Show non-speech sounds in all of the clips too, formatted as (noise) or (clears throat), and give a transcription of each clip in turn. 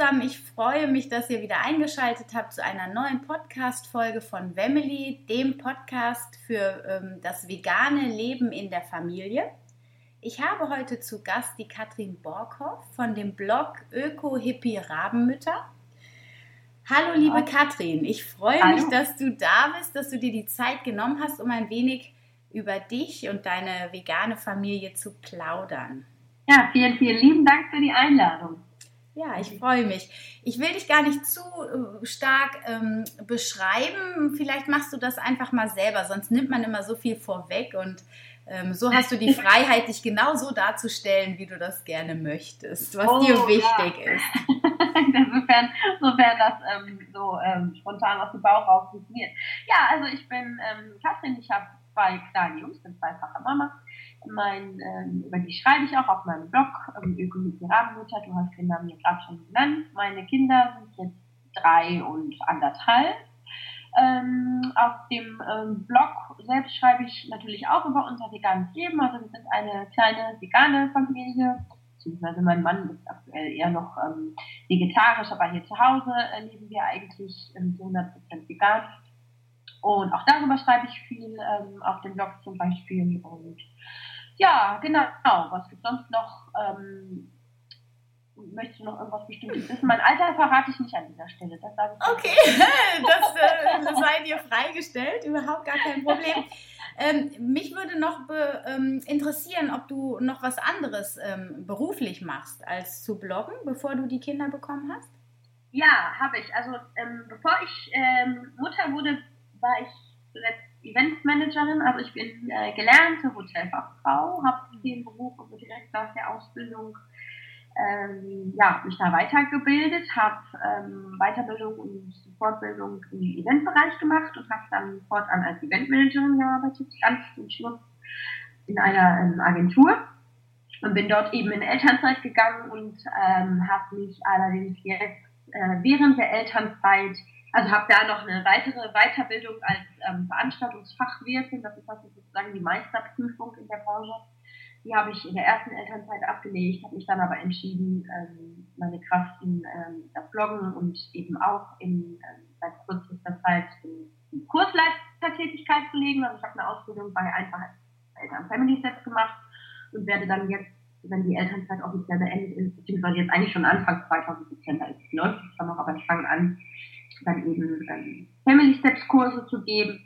Zusammen, ich freue mich, dass ihr wieder eingeschaltet habt zu einer neuen Podcast-Folge von Wemily, dem Podcast für ähm, das vegane Leben in der Familie. Ich habe heute zu Gast die Katrin Borkhoff von dem Blog Öko Hippie Rabenmütter. Hallo liebe Hallo. Katrin, ich freue Hallo. mich, dass du da bist, dass du dir die Zeit genommen hast, um ein wenig über dich und deine vegane Familie zu plaudern. Ja, vielen, vielen lieben Dank für die Einladung. Ja, ich freue mich. Ich will dich gar nicht zu äh, stark ähm, beschreiben. Vielleicht machst du das einfach mal selber, sonst nimmt man immer so viel vorweg und ähm, so hast du die (laughs) Freiheit, dich genau so darzustellen, wie du das gerne möchtest, was oh, dir wichtig ja. ist. (laughs) Insofern, sofern das ähm, so ähm, spontan aus dem Bauch raus funktioniert. Ja, also ich bin ähm, Katrin, ich habe zwei kleine Jungs, bin zweifache Mama. Mein, ähm, über die schreibe ich auch auf meinem Blog, ähm, Ökologie Rabenmutter, du hast den Namen mir gerade schon genannt. Meine Kinder sind jetzt drei und anderthalb. Ähm, auf dem ähm, Blog selbst schreibe ich natürlich auch über unser veganes Leben. Also wir sind eine kleine vegane Familie, beziehungsweise mein Mann ist aktuell eher noch ähm, vegetarisch, aber hier zu Hause äh, leben wir eigentlich ähm, zu 100% vegan. Und auch darüber schreibe ich viel ähm, auf dem Blog zum Beispiel. Und ja, genau. Was gibt sonst noch? Ähm, möchtest du noch irgendwas Bestimmtes wissen? Mein Alter verrate ich nicht an dieser Stelle. Das sage ich okay, (laughs) das, äh, das sei dir freigestellt. Überhaupt gar kein Problem. Ähm, mich würde noch ähm, interessieren, ob du noch was anderes ähm, beruflich machst, als zu bloggen, bevor du die Kinder bekommen hast. Ja, habe ich. Also ähm, bevor ich ähm, Mutter wurde, war ich zuletzt Eventmanagerin, also ich bin äh, gelernte Hotelfachfrau, habe den Beruf also direkt nach der Ausbildung ähm, ja, mich da weitergebildet, habe ähm, Weiterbildung und Fortbildung im Eventbereich gemacht und habe dann fortan als Eventmanagerin gearbeitet, ganz zum Schluss in einer ähm, Agentur und bin dort eben in Elternzeit gegangen und ähm, habe mich allerdings jetzt äh, während der Elternzeit also habe da noch eine weitere Weiterbildung als ähm, Veranstaltungsfachwirtin, das ist also sozusagen die Meisterprüfung in der Branche. Die habe ich in der ersten Elternzeit abgelegt, habe mich dann aber entschieden, ähm, meine Kraft in ähm, das Bloggen und eben auch in ähm, seit kürzester Zeit in Kursleitertätigkeit zu legen. Also ich habe eine Ausbildung bei Einfach Eltern Family Sets gemacht und werde dann jetzt, wenn die Elternzeit offiziell beendet ist, beziehungsweise jetzt eigentlich schon Anfang 2017, da ist läuft es noch, aber ich fange an, dann eben ähm, Family Steps Kurse zu geben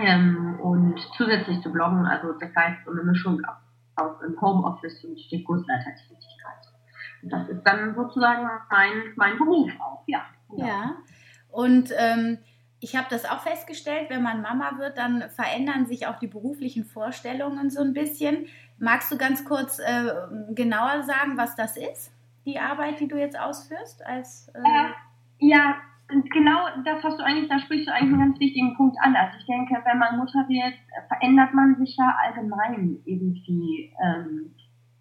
ähm, und zusätzlich zu bloggen. Also das heißt so eine Mischung aus dem Homeoffice und der Kursleitertätigkeit. Und das ist dann sozusagen mein, mein Beruf auch, ja. Genau. Ja. Und ähm, ich habe das auch festgestellt, wenn man Mama wird, dann verändern sich auch die beruflichen Vorstellungen so ein bisschen. Magst du ganz kurz äh, genauer sagen, was das ist, die Arbeit, die du jetzt ausführst? Als, äh äh, ja, genau das hast du eigentlich, da sprichst du eigentlich einen ganz wichtigen Punkt an. Also ich denke, wenn man Mutter wird, verändert man sich ja allgemein irgendwie ähm,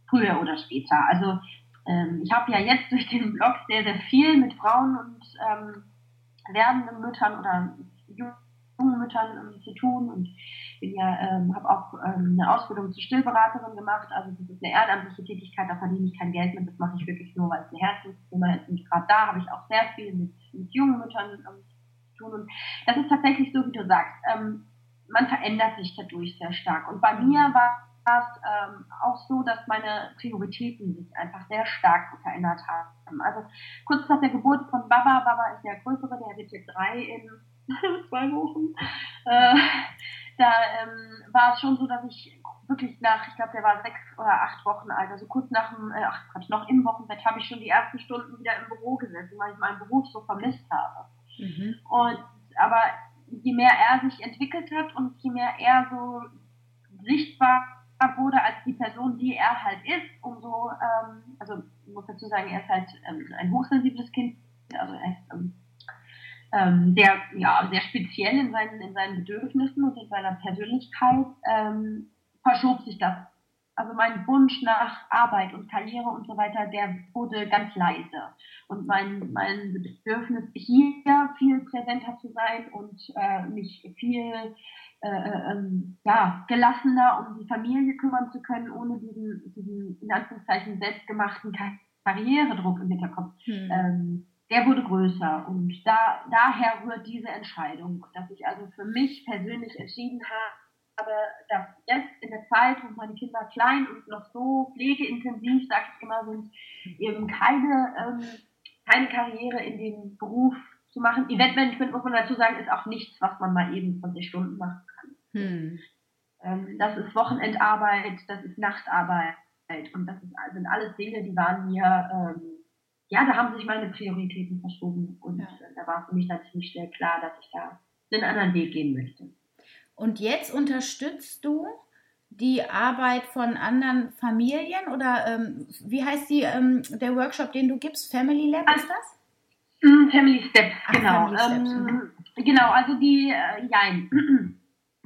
früher oder später. Also ähm, ich habe ja jetzt durch den Blog sehr, sehr viel mit Frauen und ähm, werdenden Müttern oder jungen Müttern zu tun und ja, ähm, habe auch ähm, eine Ausbildung zur Stillberaterin gemacht. Also das ist eine ehrenamtliche Tätigkeit, da verdiene ich kein Geld mit. Das mache ich wirklich nur, weil es ein Herzensthema ist. Und gerade da habe ich auch sehr viel mit, mit jungen Müttern ähm, zu tun. Und das ist tatsächlich so, wie du sagst. Ähm, man verändert sich dadurch sehr stark. Und bei mir war es ähm, auch so, dass meine Prioritäten sich einfach sehr stark verändert haben. Also kurz nach der Geburt von Baba, Baba ist der größere, der wird jetzt drei in (laughs) zwei Wochen. Äh, da ähm, war es schon so, dass ich wirklich nach, ich glaube, der war sechs oder acht Wochen alt, also kurz nach dem, äh, ach Quatsch, noch im Wochenbett habe ich schon die ersten Stunden wieder im Büro gesessen, weil ich meinen Beruf so vermisst habe. Mhm. Und aber je mehr er sich entwickelt hat und je mehr er so sichtbar wurde als die Person, die er halt ist, umso, ähm, also ich muss dazu sagen, er ist halt ähm, ein hochsensibles Kind, also er ist ähm, ähm, sehr, ja, sehr speziell in seinen, in seinen Bedürfnissen und in seiner Persönlichkeit, ähm, verschob sich das. Also mein Wunsch nach Arbeit und Karriere und so weiter, der wurde ganz leise. Und mein, mein Bedürfnis, hier viel präsenter zu sein und äh, mich viel äh, äh, ähm, ja, gelassener um die Familie kümmern zu können, ohne diesen, diesen in Anführungszeichen selbstgemachten Karrieredruck im Hinterkopf. Hm. Ähm, der wurde größer und da, daher rührt diese Entscheidung, dass ich also für mich persönlich entschieden habe, dass jetzt in der Zeit, wo meine Kinder klein und noch so pflegeintensiv, sag ich immer, sind, eben keine, ähm, keine Karriere in den Beruf zu machen. Eventmanagement, muss man dazu sagen, ist auch nichts, was man mal eben 20 Stunden machen kann. Hm. Ähm, das ist Wochenendarbeit, das ist Nachtarbeit und das ist, sind alles Dinge, die waren mir, ähm, ja, da haben sich meine Prioritäten verschoben und ja. da war für mich natürlich sehr klar, dass ich da einen anderen Weg gehen möchte. Und jetzt unterstützt du die Arbeit von anderen Familien oder ähm, wie heißt die, ähm, der Workshop, den du gibst? Family Lab ist das? Mm, Family Steps, Ach, genau. Family Steps. Ähm, mhm. genau, also die, äh, jein. (clears throat)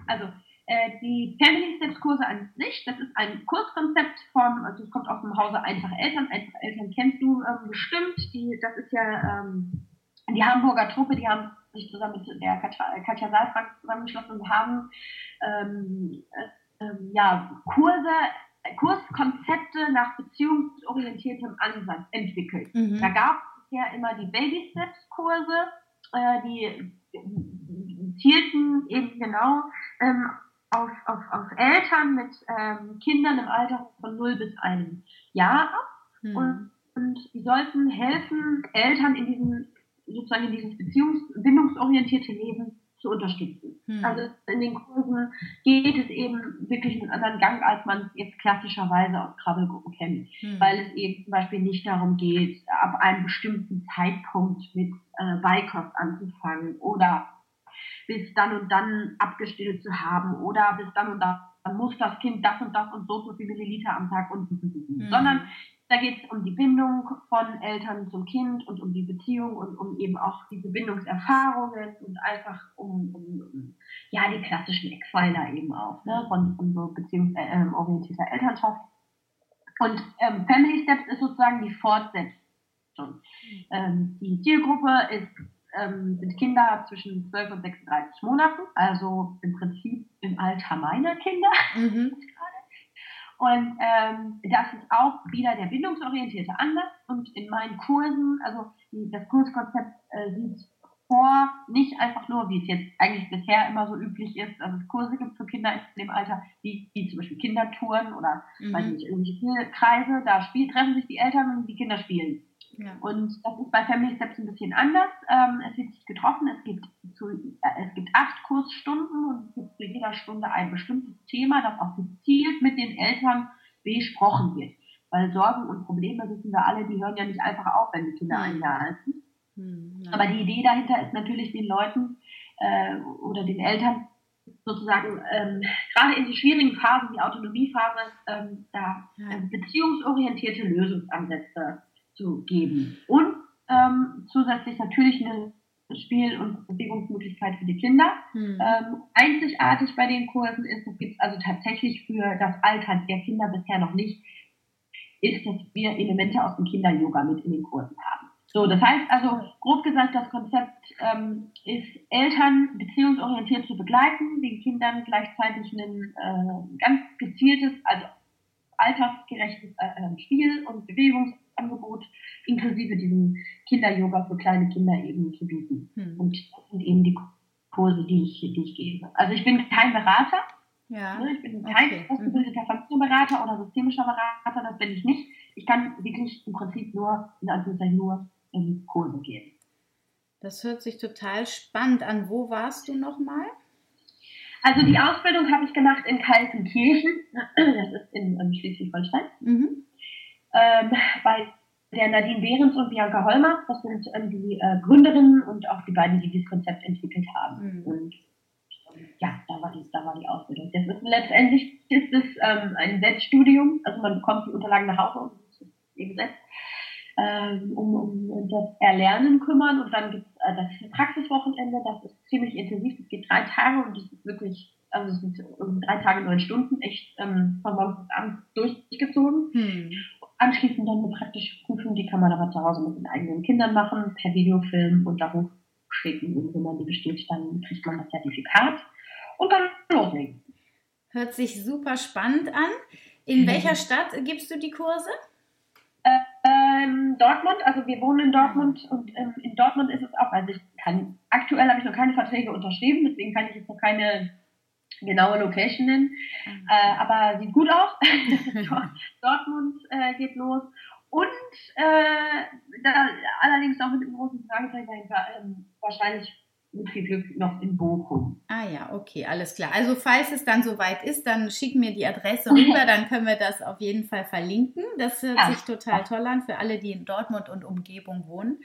Also äh, die Family Steps Kurse an sich, das ist ein Kurskonzept von, also es kommt aus dem Hause Einfach Eltern. Einfach Eltern kennst du ähm, bestimmt. Die, das ist ja ähm, die Hamburger Truppe, die haben sich zusammen mit der Katja, Katja Saalfrank zusammengeschlossen und haben ähm, äh, ja, Kurse Kurskonzepte nach beziehungsorientiertem Ansatz entwickelt. Mhm. Da gab ja immer die Baby Steps Kurse, äh, die zielten eben genau ähm, auf, auf, auf Eltern mit ähm, Kindern im Alter von 0 bis 1 Jahr ab. Mhm. Und, und die sollten helfen, Eltern in diesem, sozusagen in dieses beziehungs-, bindungsorientierte Leben zu unterstützen. Hm. Also in den Kursen geht es eben wirklich einen anderen Gang, als man es jetzt klassischerweise aus Krabbelgruppen kennt, hm. weil es eben zum Beispiel nicht darum geht, ab einem bestimmten Zeitpunkt mit äh, Beikost anzufangen oder bis dann und dann abgestillt zu haben oder bis dann und dann muss das Kind das und das und so so viel Milliliter am Tag und, und. sondern da geht es um die Bindung von Eltern zum Kind und um die Beziehung und um eben auch diese Bindungserfahrungen und einfach um, um, um ja, die klassischen Eckpfeiler eben auch ne, von, von so beziehungsorientierter äh, Elternschaft. Und ähm, Family Steps ist sozusagen die Fortsetzung. Ähm, die Zielgruppe ist, ähm, sind Kinder zwischen 12 und 36 Monaten, also im Prinzip im Alter meiner Kinder. (laughs) Mhm. Und ähm, das ist auch wieder der bindungsorientierte Ansatz. Und in meinen Kursen, also das Kurskonzept äh, sieht vor, nicht einfach nur, wie es jetzt eigentlich bisher immer so üblich ist, dass es Kurse gibt für Kinder in dem Alter, wie, wie zum Beispiel Kindertouren oder mhm. weiß nicht, irgendwelche Kreise, da spiel, treffen sich die Eltern und die Kinder spielen. Ja. Und das ist bei Family Steps ein bisschen anders. Ähm, es wird sich getroffen, es gibt, zu, äh, es gibt acht Kursstunden und es gibt zu jeder Stunde ein bestimmtes Thema, das auch gezielt mit den Eltern besprochen wird. Weil Sorgen und Probleme wissen wir alle, die hören ja nicht einfach auf, wenn die Kinder ein Jahr alt sind. Mhm. Aber die Idee dahinter ist natürlich den Leuten äh, oder den Eltern sozusagen ähm, gerade in die schwierigen Phasen, die Autonomiephase, ähm, da äh, beziehungsorientierte Lösungsansätze zu geben. Und ähm, zusätzlich natürlich eine Spiel- und Bewegungsmöglichkeit für die Kinder. Hm. Ähm, einzigartig bei den Kursen ist, es gibt also tatsächlich für das Alter der Kinder bisher noch nicht, ist, dass wir Elemente aus dem Kinder-Yoga mit in den Kursen haben. So, das heißt also, grob gesagt, das Konzept ähm, ist, Eltern beziehungsorientiert zu begleiten, den Kindern gleichzeitig ein äh, ganz gezieltes, also altersgerechtes äh, äh Spiel- und Bewegungs- Angebot inklusive diesem Kinder-Yoga für kleine Kinder eben zu bieten. Hm. Und das sind eben die Kurse, die ich, die ich gebe. Also ich bin kein Berater. Ja. Ne? Ich bin kein okay. ausgebildeter Familienberater oder systemischer Berater, das bin ich nicht. Ich kann wirklich im Prinzip nur, in Anführungszeichen nur in Kurse gehen. Das hört sich total spannend an. Wo warst du nochmal? Also die Ausbildung habe ich gemacht in Kaltenkirchen, das ist in, in Schleswig-Holstein. Mhm ähm, bei der Nadine Behrens und Bianca Holmer. Das sind ähm, die äh, Gründerinnen und auch die beiden, die dieses Konzept entwickelt haben. Mhm. Und ja, da war die, da war die Ausbildung. Das ist, letztendlich ist es ähm, ein Selbststudium, also man bekommt die Unterlagen nach Hause und eben Gesetz, ähm, um, um das Erlernen kümmern und dann gibt es äh, das Praxiswochenende, das ist ziemlich intensiv, das geht drei Tage und das ist wirklich, also es sind drei Tage, neun Stunden, echt ähm, von morgens bis abends durchgezogen. Hm. Anschließend dann eine praktische Prüfung, die kann man aber zu Hause mit den eigenen Kindern machen, per Videofilm und da hochschicken. Und wenn man die besteht, dann kriegt man das Zertifikat und dann loslegen. Hört sich super spannend an. In mhm. welcher Stadt gibst du die Kurse? Äh, ähm, Dortmund, also wir wohnen in Dortmund und ähm, in Dortmund ist es auch, also ich kann, aktuell habe ich noch keine Verträge unterschrieben, deswegen kann ich jetzt noch keine genaue Location nennen, mhm. äh, aber sieht gut aus. (laughs) Dortmund äh, geht los und äh, da, allerdings auch mit einem großen Fragezeichen dahinter, ähm, wahrscheinlich mit viel Glück noch in Bochum. Ah ja, okay, alles klar. Also falls es dann soweit ist, dann schick mir die Adresse (laughs) rüber, dann können wir das auf jeden Fall verlinken. Das hört ja. sich total toll an für alle, die in Dortmund und Umgebung wohnen.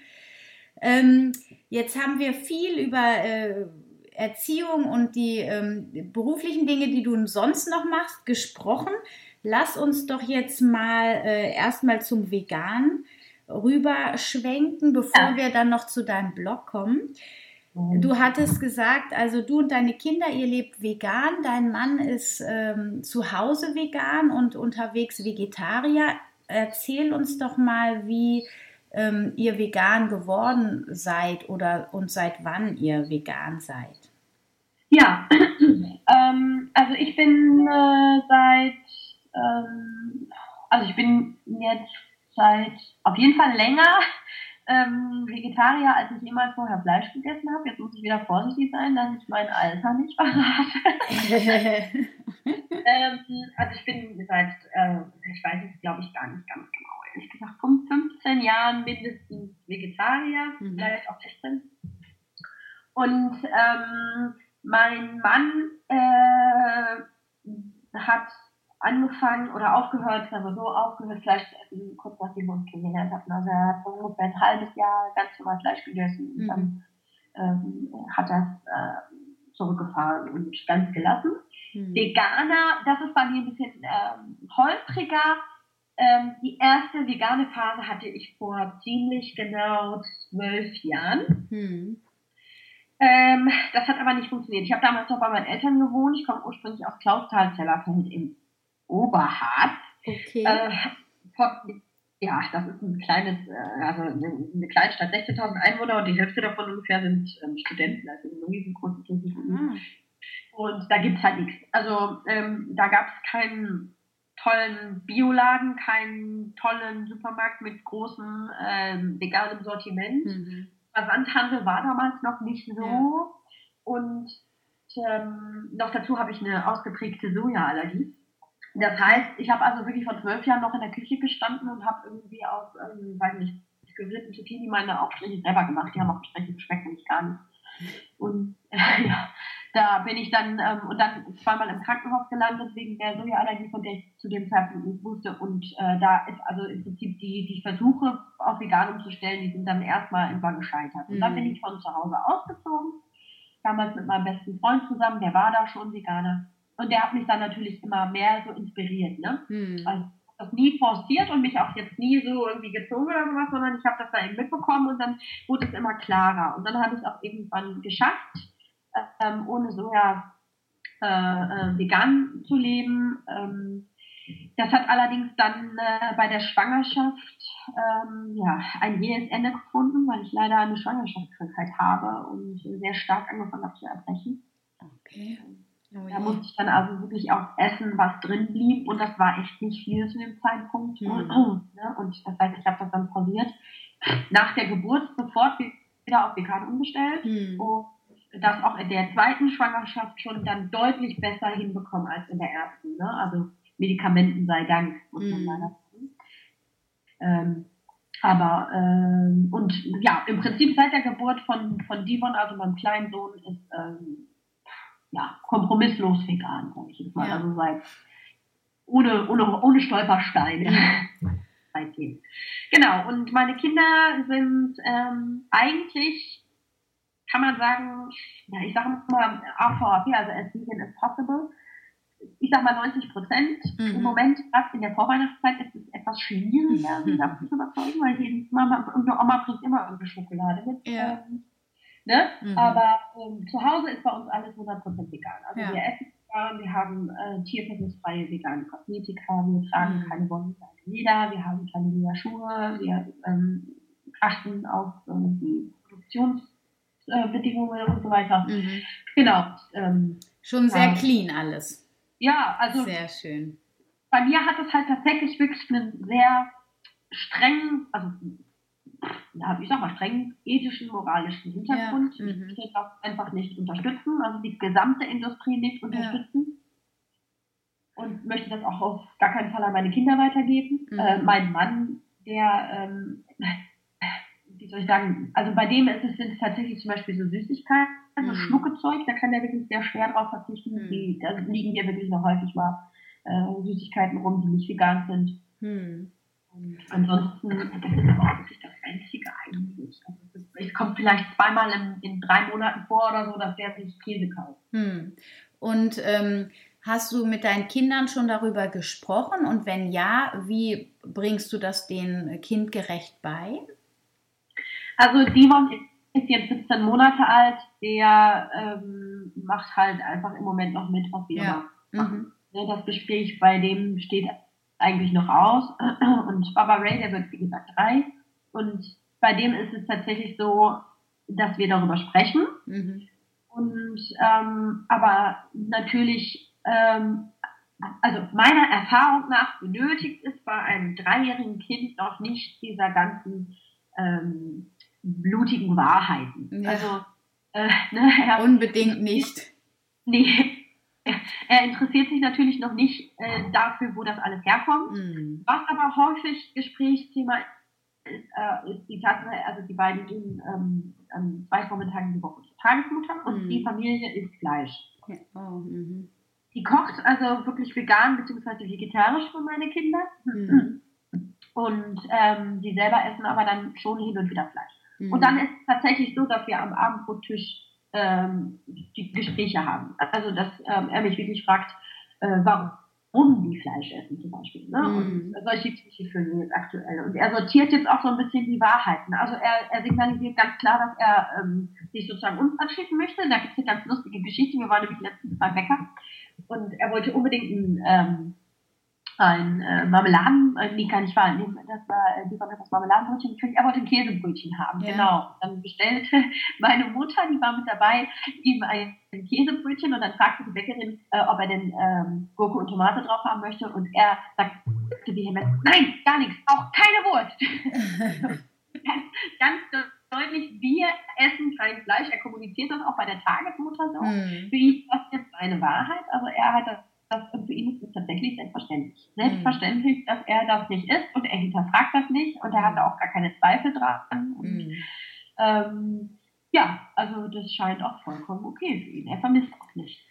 Ähm, jetzt haben wir viel über äh, Erziehung und die ähm, beruflichen Dinge, die du sonst noch machst, gesprochen. Lass uns doch jetzt mal äh, erstmal zum Vegan rüberschwenken, bevor ja. wir dann noch zu deinem Blog kommen. Du hattest gesagt, also du und deine Kinder, ihr lebt vegan, dein Mann ist ähm, zu Hause vegan und unterwegs Vegetarier. Erzähl uns doch mal, wie ähm, ihr vegan geworden seid oder und seit wann ihr vegan seid. Ja, (clears throat) ähm, also ich bin äh, seit, ähm, also ich bin jetzt seit auf jeden Fall länger (laughs) ähm, Vegetarier, als ich jemals vorher Fleisch gegessen habe. Jetzt muss ich wieder vorsichtig sein, dass ich mein Alter nicht verrate. (laughs) ähm, also ich bin seit, äh, ich weiß es glaube ich gar nicht ganz genau, ehrlich gesagt, 15 Jahren mindestens Vegetarier, mhm. vielleicht auch 16. Und ähm, mein Mann äh, hat angefangen oder aufgehört, sagen wir so, aufgehört Fleisch zu essen, kurz nachdem wir uns kennengelernt hatten. Also er hat ungefähr ein halbes Jahr ganz normal Fleisch gegessen und mhm. dann ähm, hat er äh, zurückgefahren und ganz gelassen. Mhm. Veganer, das ist bei mir ein bisschen ähm, holpriger. Ähm, die erste vegane Phase hatte ich vor ziemlich genau zwölf Jahren. Mhm. Ähm, das hat aber nicht funktioniert. Ich habe damals noch bei meinen Eltern gewohnt. Ich komme ursprünglich aus Klausthal-Zellerfeld im Oberharz. Okay. Äh, ja, das ist ein kleines, äh, also eine, eine Kleinstadt, 16.000 Einwohner und die Hälfte davon ungefähr sind ähm, Studenten, also ein riesengroßes mhm. Und da gibt es halt nichts. Also ähm, da gab es keinen tollen Bioladen, keinen tollen Supermarkt mit großem ähm, veganem Sortiment. Mhm. Versandhandel war damals noch nicht so. Ja. Und ähm, noch dazu habe ich eine ausgeprägte Sojaallergie. Das heißt, ich habe also wirklich vor zwölf Jahren noch in der Küche gestanden und habe irgendwie aus, ähm, weiß nicht, gegrillten Zucchini meine Aufstriche selber gemacht. Die haben auch entsprechend geschmeckt, nämlich gar nicht. Und äh, (laughs) ja, da bin ich dann ähm, und dann zweimal im Krankenhaus gelandet wegen der Sojaallergie, von der ich zu dem Zeitpunkt nicht wusste. Und äh, da ist also im Prinzip die, die Versuche auf vegan umzustellen, die sind dann erstmal irgendwann gescheitert. Und mhm. dann bin ich von zu Hause ausgezogen, damals mit meinem besten Freund zusammen, der war da schon Veganer. Und der hat mich dann natürlich immer mehr so inspiriert, ne? Hm. Also das nie forciert und mich auch jetzt nie so irgendwie gezogen oder sowas, sondern ich habe das da eben mitbekommen und dann wurde es immer klarer. Und dann habe ich es auch irgendwann geschafft, ähm, ohne Soja äh, äh, vegan zu leben. Ähm, das hat allerdings dann äh, bei der Schwangerschaft ähm, ja, ein jähes Ende gefunden, weil ich leider eine Schwangerschaftskrankheit habe und sehr stark angefangen habe zu erbrechen. Okay. Oh da musste ich dann also wirklich auch essen, was drin blieb und das war echt nicht viel zu dem Zeitpunkt. Mhm. Und das heißt, ich habe das dann pausiert. Nach der Geburt sofort wieder auf vegan umgestellt mhm. und das auch in der zweiten Schwangerschaft schon dann deutlich besser hinbekommen als in der ersten. Ne? Also Medikamenten sei Dank, muss man mhm. sagen. Ähm, aber, ähm, und ja, im Prinzip seit der Geburt von, von Divon, also meinem kleinen Sohn, ist ähm, ja, kompromisslos vegan, sage ich jetzt mal. Ja. Also seit ohne, ohne, ohne Stolpersteine. (laughs) Seitdem. Genau, und meine Kinder sind ähm, eigentlich kann man sagen, ja, ich sage mal AVAP, also as vegan as possible. Ich sag mal 90 Prozent. Mhm. Im Moment, gerade in der Vorweihnachtszeit, ist es etwas schwieriger, sie davon zu überzeugen, weil jede Mama und eine Oma bringt immer irgendeine Schokolade mit. Ja. Ähm, ne? Mhm. Aber ähm, zu Hause ist bei uns alles 100% vegan. Also ja. wir essen vegan, wir haben äh, tierversuchsfreie vegane Kosmetika, wir tragen mhm. keine Wonnen, keine Leder, wir haben keine Leder Schuhe, wir ähm, achten auf äh, die Produktionsbedingungen und so weiter. Mhm. Genau. Ähm, Schon sehr clean alles. Ja, also. Sehr schön. Bei mir hat es halt tatsächlich wirklich einen sehr strengen, also ja, ich sag mal, strengen ethischen, moralischen Hintergrund. Ja, mhm. ich will das einfach nicht unterstützen, also die gesamte Industrie nicht unterstützen. Ja. Und möchte das auch auf gar keinen Fall an meine Kinder weitergeben. Mhm. Äh, mein Mann, der, ähm, wie soll ich sagen, also bei dem ist es, sind es tatsächlich zum Beispiel so Süßigkeiten, also mhm. Schluckezeug, da kann der wirklich sehr schwer drauf verzichten. Mhm. Die, da liegen dir wirklich noch häufig mal äh, Süßigkeiten rum, die nicht vegan sind. Mhm. Und ansonsten, das ist aber auch wirklich das Einzige eigentlich. Also es kommt vielleicht zweimal in, in, drei Monaten vor oder so, dass der sich Käse kauft. Hm. Und ähm, hast du mit deinen Kindern schon darüber gesprochen? Und wenn ja, wie bringst du das den kindgerecht bei? Also Simon ist jetzt 17 Monate alt, der ähm, macht halt einfach im Moment noch mit, was wir ja. machen. Mhm. Das Gespräch bei dem steht eigentlich noch aus. (clears throat) Und Baba Ray, der wird wie gesagt drei. Und bei dem ist es tatsächlich so, dass wir darüber sprechen. Mhm. Und ähm, aber natürlich, ähm, also meiner Erfahrung nach benötigt es bei einem dreijährigen Kind noch nicht dieser ganzen ähm, blutigen Wahrheiten. Ja. Also äh, ne, Unbedingt nicht. Nee, er interessiert sich natürlich noch nicht äh, dafür, wo das alles herkommt. Mhm. Was aber häufig Gesprächsthema ist, äh, ist die Tatsache, also die beiden gehen ähm, ähm, zwei Vormittage die Woche zur Tagesmutter und mhm. die Familie isst Fleisch. Ja. Oh, mhm. Die kocht also wirklich vegan bzw. vegetarisch für meine Kinder. Mhm. Und ähm, die selber essen aber dann schon hin und wieder Fleisch. Mhm. Und dann ist es tatsächlich so, dass wir am Abendbrottisch ähm, die Gespräche haben. Also, dass ähm, er mich wirklich fragt, äh, warum die Fleisch essen zum Beispiel. Ne? Mhm. Und solche Gespräche führen wir jetzt aktuell. Und er sortiert jetzt auch so ein bisschen die Wahrheiten. Also er, er signalisiert ganz klar, dass er ähm, sich sozusagen uns anschließen möchte. Da gibt es eine ganz lustige Geschichte. Wir waren nämlich letztens beim Bäcker und er wollte unbedingt ein ähm, ein äh, Marmeladen, äh, nee, kann nicht wahr, nee, das war, äh, die waren das Marmeladenbrötchen er wollte ein Käsebrötchen haben, ja. genau. Dann bestellte (laughs) meine Mutter, die war mit dabei, ihm ein, ein Käsebrötchen und dann fragte die Bäckerin, äh, ob er denn ähm, Gurke und Tomate drauf haben möchte und er sagte vehement, nein, gar nichts, auch keine Wurst. (laughs) ganz, ganz deutlich, wir essen kein Fleisch, er kommuniziert das auch bei der Tagesmutter so. Hm. Für ihn ist das jetzt seine Wahrheit, also er hat das das, für ihn ist es tatsächlich selbstverständlich. Selbstverständlich, dass er das nicht ist und er hinterfragt das nicht und er hat auch gar keine Zweifel dran. Und, mhm. ähm, ja, also das scheint auch vollkommen okay für ihn. Er vermisst auch nichts.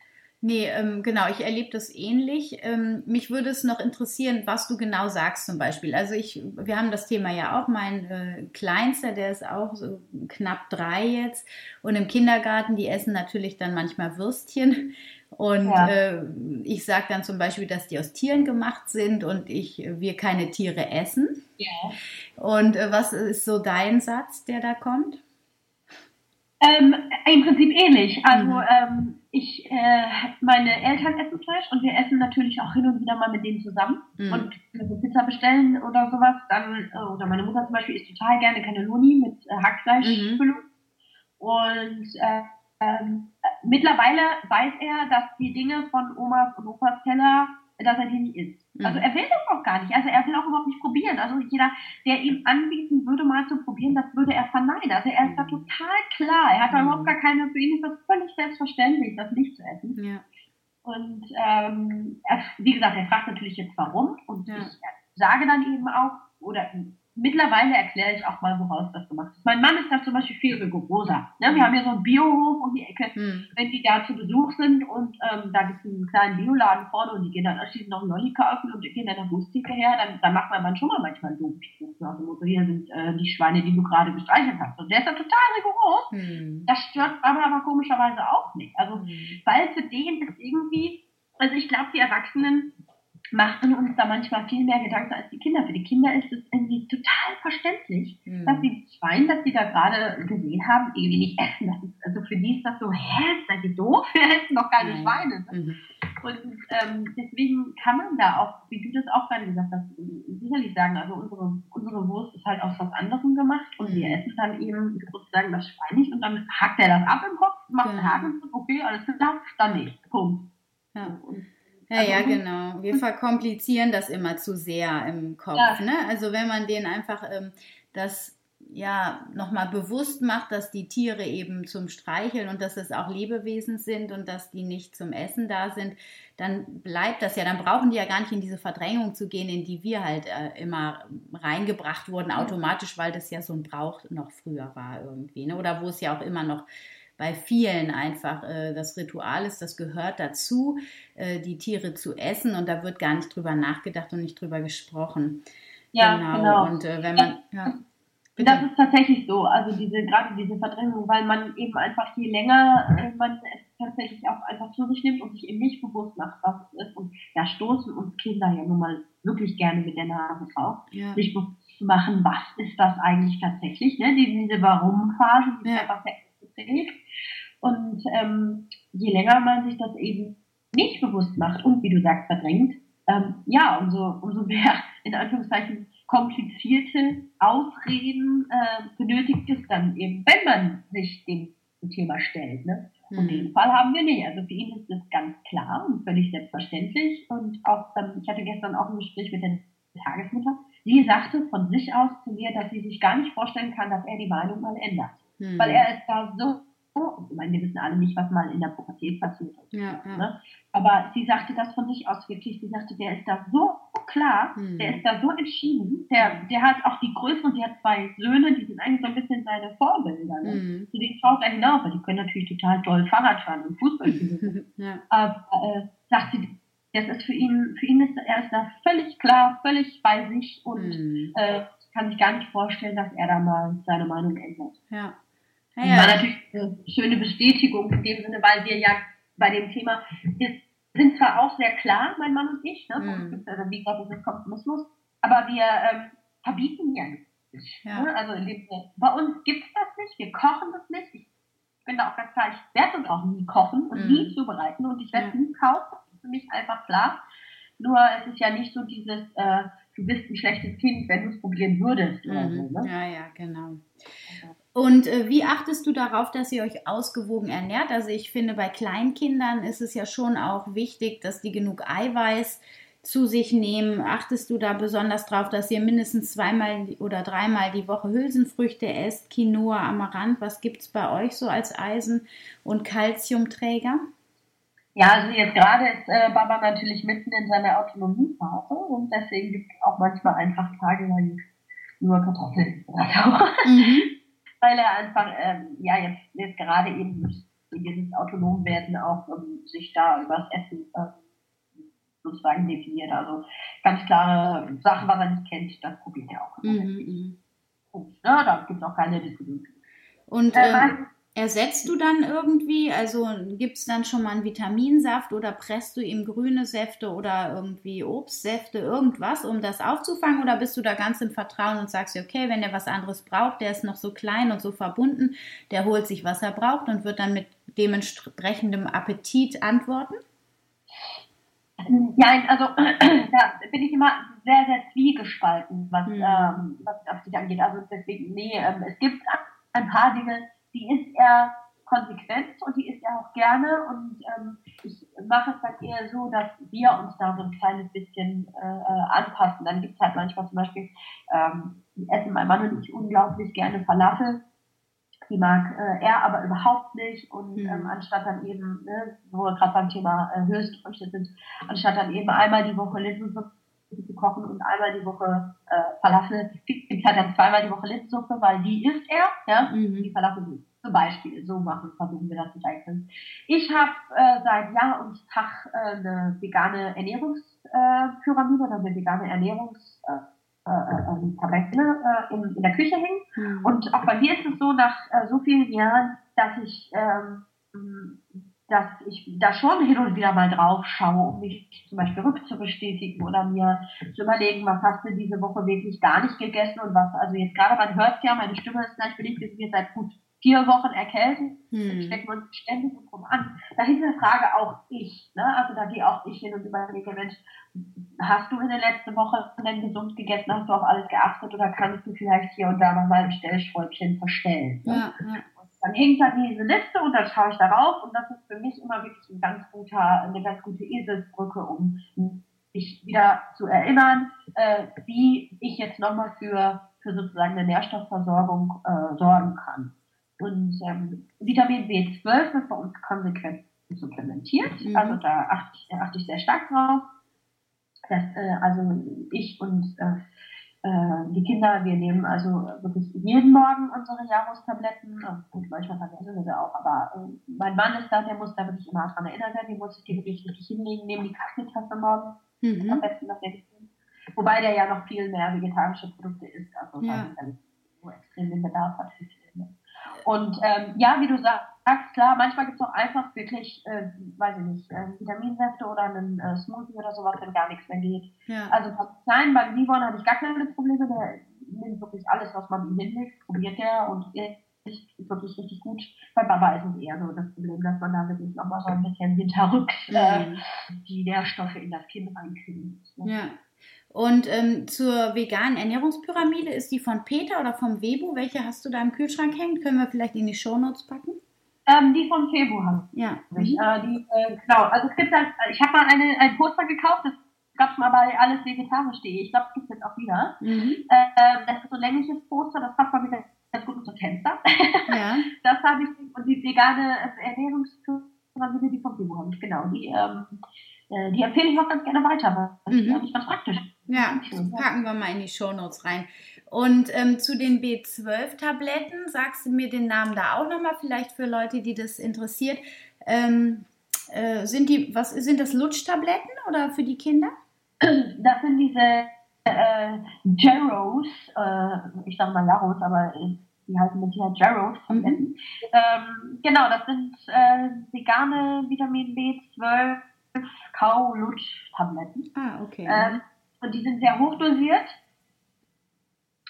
Nee, ähm, genau, ich erlebe das ähnlich. Ähm, mich würde es noch interessieren, was du genau sagst zum Beispiel. Also ich, wir haben das Thema ja auch, mein äh, Kleinster, der ist auch so knapp drei jetzt. Und im Kindergarten, die essen natürlich dann manchmal Würstchen. Und ja. äh, ich sage dann zum Beispiel, dass die aus Tieren gemacht sind und ich, wir keine Tiere essen. Ja. Und äh, was ist so dein Satz, der da kommt? Ähm, Im Prinzip ähnlich. Also mhm. ähm, ich, äh, meine Eltern essen Fleisch und wir essen natürlich auch hin und wieder mal mit denen zusammen. Mhm. Und wenn wir Pizza bestellen oder sowas, dann, äh, oder meine Mutter zum Beispiel isst total gerne Cannelloni mit äh, Hackfleischfüllung. Mhm. Und äh, ähm, mittlerweile weiß er, dass die Dinge von Omas und Opas Teller, dass er die nicht isst. Mhm. Also er will das auch gar nicht. Also er will auch überhaupt nicht probieren. Also jeder, der ihm anbieten würde, mal zu probieren, das würde er verneinen. Also er ist da total klar. Er hat da mhm. überhaupt gar keine, für ihn ist das völlig selbstverständlich, das nicht zu essen. Ja. Und ähm, er, wie gesagt, er fragt natürlich jetzt warum. Und ja. ich sage dann eben auch, oder mittlerweile erkläre ich auch mal, woraus das gemacht ist. Mein Mann ist da zum Beispiel viel rigoroser. Ne? Wir haben ja so einen Biohof um die Ecke, mhm. wenn die da zu Besuch sind und ähm, da gibt es einen kleinen Bioladen vorne und die gehen dann anschließend noch einen Lolli kaufen und die gehen dann der Wursttheke her, dann, dann macht man dann schon mal manchmal doofen Spruch. Also Motto, hier sind äh, die Schweine, die du gerade gestreichelt hast. Und der ist dann total rigoros. Mhm. Das stört aber, aber komischerweise auch nicht. Also, mhm. weil für den ist irgendwie, also ich glaube, die Erwachsenen machen uns da manchmal viel mehr Gedanken als die Kinder. Für die Kinder ist es irgendwie total verständlich, mhm. dass sie das Schwein, das sie da gerade gesehen haben, irgendwie nicht essen. Ist, also für die ist das so, hä, seid ihr doof? (laughs) Wir essen doch keine mhm. Schweine. Mhm. Und ähm, deswegen kann man da auch, wie du das auch gerade gesagt hast, sicherlich sagen, also unsere, unsere Wurst ist halt aus was anderem gemacht und wir mhm. essen dann eben sozusagen das Schwein nicht und dann hackt er das ab im Kopf, macht einen Haken, okay, alles klar, dann nicht. Punkt. Ja. Und ja, ja, also, genau. Wir verkomplizieren das immer zu sehr im Kopf. Ja. Ne? Also wenn man denen einfach ähm, das ja nochmal bewusst macht, dass die Tiere eben zum Streicheln und dass es auch Lebewesen sind und dass die nicht zum Essen da sind, dann bleibt das ja. Dann brauchen die ja gar nicht in diese Verdrängung zu gehen, in die wir halt äh, immer reingebracht wurden, automatisch, weil das ja so ein Brauch noch früher war irgendwie. Ne? Oder wo es ja auch immer noch bei vielen einfach äh, das Ritual ist, das gehört dazu, äh, die Tiere zu essen und da wird gar nicht drüber nachgedacht und nicht drüber gesprochen. Ja, genau. genau. Und äh, wenn man, ja. Bitte. Das ist tatsächlich so, also diese gerade diese Verdrängung, weil man eben einfach je länger äh, man es tatsächlich auch einfach zu sich nimmt und sich eben nicht bewusst macht, was es ist. Und da stoßen uns Kinder ja nun mal wirklich gerne mit der Nase drauf. Ja. Sich bewusst zu machen, was ist das eigentlich tatsächlich, ne? Die, diese Warum-Phase, die ja. ist einfach sehr extrem. Und ähm, je länger man sich das eben nicht bewusst macht und wie du sagst, verdrängt, ähm, ja, umso, umso mehr (laughs) in Anführungszeichen komplizierte Ausreden äh, benötigt es dann eben, wenn man sich dem Thema stellt. Ne? Und den Fall haben wir nicht. Also für ihn ist das ganz klar und völlig selbstverständlich. Und auch, ähm, ich hatte gestern auch ein Gespräch mit der Tagesmutter. Sie sagte von sich aus zu mir, dass sie sich gar nicht vorstellen kann, dass er die Meinung mal ändert. Mhm. Weil er ist da so ich meine, wir wissen alle nicht, was mal in der Pubertät passiert. Ja, ja. Ne? Aber sie sagte das von sich aus wirklich. Sie sagte, der ist da so klar, hm. der ist da so entschieden. Der, der hat auch die Größe und sie hat zwei Söhne, die sind eigentlich so ein bisschen seine Vorbilder. Ne? Hm. Zu denen schaut er hinauf, weil die können natürlich total toll Fahrrad fahren und Fußball spielen. (laughs) ja. Aber äh, sagt sie, das ist für ihn, für ihn ist er ist da völlig klar, völlig bei sich und hm. äh, kann sich gar nicht vorstellen, dass er da mal seine Meinung ändert. Ja. Ja, ja. War natürlich eine schöne Bestätigung in dem Sinne, weil wir ja bei dem Thema ist, sind zwar auch sehr klar, mein Mann und ich, ne? Mhm. Also wie gesagt, das ist Kompromisslos, aber wir ähm, verbieten ja nicht. Ja. Ne? Also bei uns gibt es das nicht, wir kochen das nicht. Ich bin da auch ganz klar, ich werde uns auch nie kochen und mhm. nie zubereiten und ich werde mhm. nie kaufen. Das ist für mich einfach klar. Nur es ist ja nicht so dieses, äh, du bist ein schlechtes Kind, wenn du es probieren würdest. Oder mhm. so, ne? Ja, ja, genau. Und äh, wie achtest du darauf, dass ihr euch ausgewogen ernährt? Also ich finde, bei Kleinkindern ist es ja schon auch wichtig, dass die genug Eiweiß zu sich nehmen. Achtest du da besonders darauf, dass ihr mindestens zweimal oder dreimal die Woche Hülsenfrüchte esst, Quinoa, Amaranth? Was gibt es bei euch so als Eisen- und Kalziumträger? Ja, also jetzt gerade ist äh, Baba natürlich mitten in seiner Autonomiephase und deswegen gibt es auch manchmal einfach Tage lang nur Kartoffeln. Mhm weil er einfach, ähm, ja, jetzt, jetzt gerade eben in dieses Autonomwerden auch ähm, sich da übers Essen äh, sozusagen definiert. Also ganz klare Sachen, was er nicht kennt, das probiert er auch. Mhm, mhm. Und, ne, da gibt es auch keine Diskussion. Und äh, ähm, Ersetzt du dann irgendwie, also gibt es dann schon mal einen Vitaminsaft oder presst du ihm grüne Säfte oder irgendwie Obstsäfte, irgendwas, um das aufzufangen? Oder bist du da ganz im Vertrauen und sagst, okay, wenn er was anderes braucht, der ist noch so klein und so verbunden, der holt sich, was er braucht und wird dann mit dementsprechendem Appetit antworten? Ja, also (clears throat) da bin ich immer sehr, sehr zwiegespalten, was, mhm. ähm, was das angeht. Also deswegen, nee, ähm, es gibt ein paar Dinge, die ist er konsequent und die ist er auch gerne und ähm, ich mache es dann eher so, dass wir uns da so ein kleines bisschen äh, anpassen. Dann gibt es halt manchmal zum Beispiel, ähm, die essen mein Mann und ich unglaublich gerne Falafel. Die mag äh, er aber überhaupt nicht und mhm. ähm, anstatt dann eben, ne, wo wir gerade beim Thema äh, Hülsenfrüchte sind, anstatt dann eben einmal die Woche Linsensuppe zu kochen und einmal die Woche äh, Falafel. Gibt halt dann zweimal die Woche Linsensuppe, weil die isst er, ja, mhm. die Falafel zum Beispiel. So machen, versuchen wir das mit einzeln. Ich habe äh, seit Jahr und Tag äh, eine vegane Ernährungspyramide oder eine vegane Ernährungs äh, äh, äh, Tabelle äh, in, in der Küche hängen. Mhm. Und auch bei mir ist es so, nach äh, so vielen Jahren, dass ich ähm, dass ich da schon hin und wieder mal drauf schaue, um mich zum Beispiel rückzubestätigen oder mir zu überlegen, was hast du diese Woche wirklich gar nicht gegessen und was, also jetzt gerade, man hört ja, meine Stimme ist gleich beliebt, wir sind jetzt seit gut vier Wochen erkältet, hm. stecken wir uns ständig drum an. Dahinter frage auch ich, ne? also da gehe auch ich hin und überlege, Mensch, hast du in der letzten Woche denn gesund gegessen, hast du auf alles geachtet oder kannst du vielleicht hier und da nochmal ein Stellschräubchen verstellen? Ne? Ja, ja dann hängt da diese Liste und dann schaue ich darauf und das ist für mich immer wirklich ein ganz guter, eine ganz gute Eselsbrücke, um mich wieder zu erinnern, äh, wie ich jetzt nochmal für, für sozusagen eine Nährstoffversorgung äh, sorgen kann. Und ähm, Vitamin B12 wird bei uns konsequent supplementiert, mhm. also da achte ich, achte ich sehr stark drauf. Dass, äh, also ich und äh, äh, die Kinder, wir nehmen also wirklich jeden Morgen unsere Jarus-Tabletten. Gut, manchmal vergessen wir sie auch, aber äh, mein Mann ist da, der muss da wirklich immer dran erinnert werden, die muss sich die wirklich richtig hinlegen, nehmen die Kaffeetasse morgen. Mhm. Am besten das Wobei der ja noch viel mehr vegetarische Produkte isst, also ja. dann so extrem den Bedarf hat für. Und ähm, ja, wie du sagst, klar, manchmal gibt es auch einfach wirklich, äh, weiß ich nicht, äh, Vitaminsäfte oder einen äh, Smoothie oder sowas, wenn gar nichts mehr geht. Ja. Also nein, beim Livon habe ich gar keine Probleme, der nimmt wirklich alles, was man ihm hinlegt, probiert er und ist wirklich richtig gut. Bei Baba ist es eher so das Problem, dass man da wirklich nochmal so ein bisschen hinterrückt äh, mhm. die Nährstoffe in das Kind reinkriegen. Ne? Ja. Und ähm, zur veganen Ernährungspyramide, ist die von Peter oder vom Webu? Welche hast du da im Kühlschrank hängen? Können wir vielleicht in die Shownotes packen? Ähm, die von Febu habe ja. ich. Äh, die, äh, genau, also es gibt halt, ich habe mal eine, ein Poster gekauft, das gab es mal bei alles vegetarisch.de. Ich glaube, das gibt es jetzt auch wieder. Mhm. Äh, das ist so ein längliches Poster, das passt mal wieder ganz gut unter Fenster. Ja. (laughs) das habe ich, und die vegane Ernährungspyramide, die von Febu habe ich, genau. Die, ähm, äh, die empfehle ich auch ganz gerne weiter, weil mhm. die ist ganz praktisch. Ja, das packen wir mal in die Shownotes rein. Und ähm, zu den B12-Tabletten, sagst du mir den Namen da auch nochmal, vielleicht für Leute, die das interessiert. Ähm, äh, sind die, was sind das Lutschtabletten oder für die Kinder? Das sind diese äh, Jarrows, äh, ich sage mal Jarrows, aber die heißen mit hier Jarrows-Tabletten. Mhm. Ähm, genau, das sind äh, vegane Vitamin B12 Kau-Lutsch-Tabletten. Ah, okay. Ähm, und die sind sehr hochdosiert.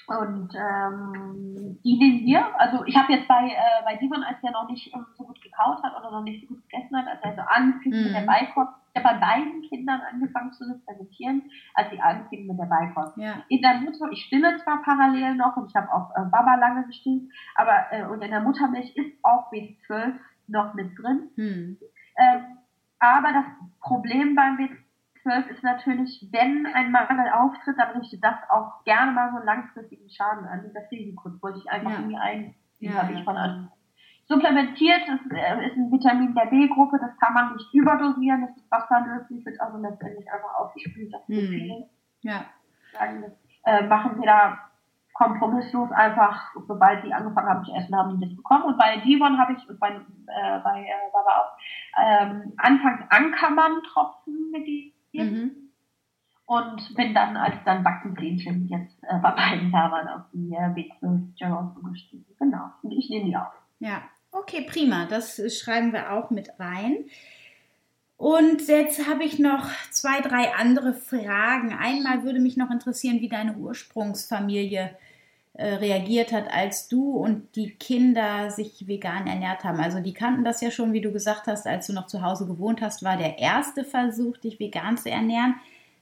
Und ähm, die nehmen wir. Also ich habe jetzt bei, äh, bei Simon, als er noch nicht ähm, so gut gekaut hat oder noch nicht so gut gegessen hat, als er so anfing mhm. mit der mhm. Beikost, ich habe bei beiden Kindern angefangen zu supplementieren, als sie anfingen mit der Beikost. Ja. In der Mutter, ich stille zwar parallel noch und ich habe auch äh, Baba lange gestillt, aber äh, und in der Muttermilch ist auch B12 noch mit drin. Mhm. Ähm, aber das Problem beim B12 12 ist natürlich, wenn ein Mangel auftritt, dann richtet das auch gerne mal so einen langfristigen Schaden an. Das Risiko wollte ich einfach ja. nie ein. Ja, habe ich von an. Supplementiert ist, äh, ist ein Vitamin der B-Gruppe, das kann man nicht überdosieren, das ist wasserlöslich, wird also letztendlich einfach aufgespült. Das hm. Ja. Sagen, das, äh, machen wir da kompromisslos einfach, sobald die angefangen haben zu essen, haben die das bekommen. Und bei Divon habe ich, und bei, äh, bei äh, Baba auch, ähm, anfangs Ankermann-Tropfen gegeben Mhm. Und bin dann, als dann Wachsenplähnchen jetzt äh, bei beiden da waren, auf die äh, B12 Gerald umgestiegen. Genau. Und ich nehme die auch. Ja, okay, prima. Das schreiben wir auch mit rein. Und jetzt habe ich noch zwei, drei andere Fragen. Einmal würde mich noch interessieren, wie deine Ursprungsfamilie äh, reagiert hat, als du und die Kinder sich vegan ernährt haben. Also die kannten das ja schon, wie du gesagt hast, als du noch zu Hause gewohnt hast, war der erste Versuch, dich vegan zu ernähren.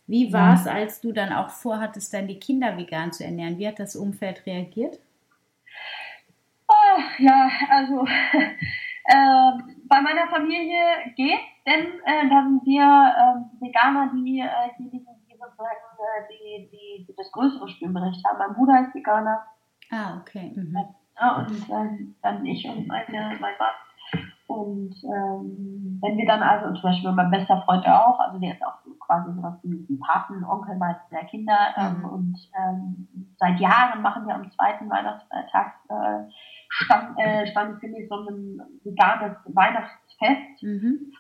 Wie war es, als du dann auch vorhattest, dann die Kinder vegan zu ernähren? Wie hat das Umfeld reagiert? Oh, ja, also (laughs) äh, bei meiner Familie geht, denn äh, da sind wir äh, Veganer, die äh, diejenigen sozusagen äh, die, die, die das größere Stimmrecht haben. Mein Bruder ist Veganer. Ah, okay. Mhm. Ja, und ähm, dann ich und meine, mein Mann. Und ähm, wenn wir dann also, zum Beispiel mein bester Freund auch, also der ist auch quasi sowas wie ein Patenonkel der Kinder. Ähm, mhm. Und ähm, seit Jahren machen wir am zweiten Weihnachtstag äh, stand, äh, standesgemäß so ein veganes Weihnachtsfest. Mhm.